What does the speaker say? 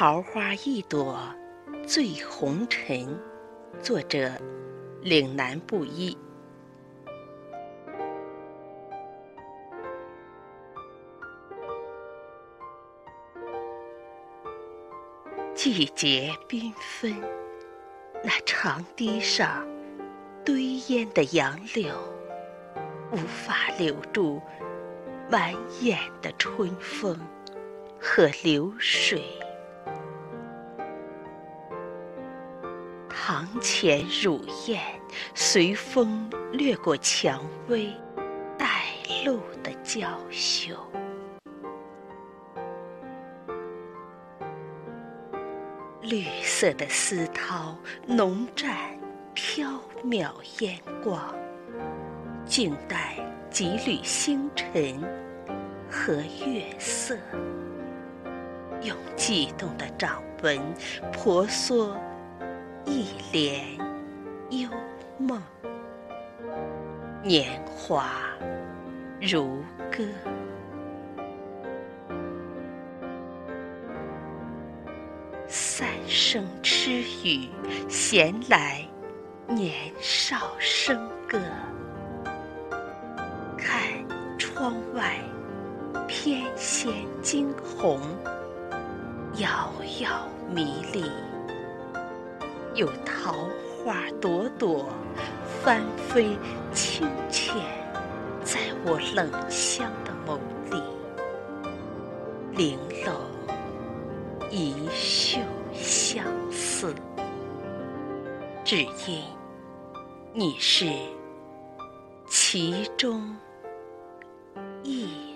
桃花一朵醉红尘，作者岭南布衣。季节缤纷，那长堤上堆烟的杨柳，无法留住满眼的春风和流水。堂前乳燕随风掠过蔷薇，带露的娇羞。绿色的丝绦浓蘸缥缈烟光，静待几缕星辰和月色，用悸动的掌纹婆娑一帘幽梦。年华如歌。三生痴语，闲来年少笙歌。看窗外翩跹惊鸿，遥遥迷离。有桃花朵朵翻飞清浅，在我冷香的眸里，玲珑。一袖相思，只因你是其中一。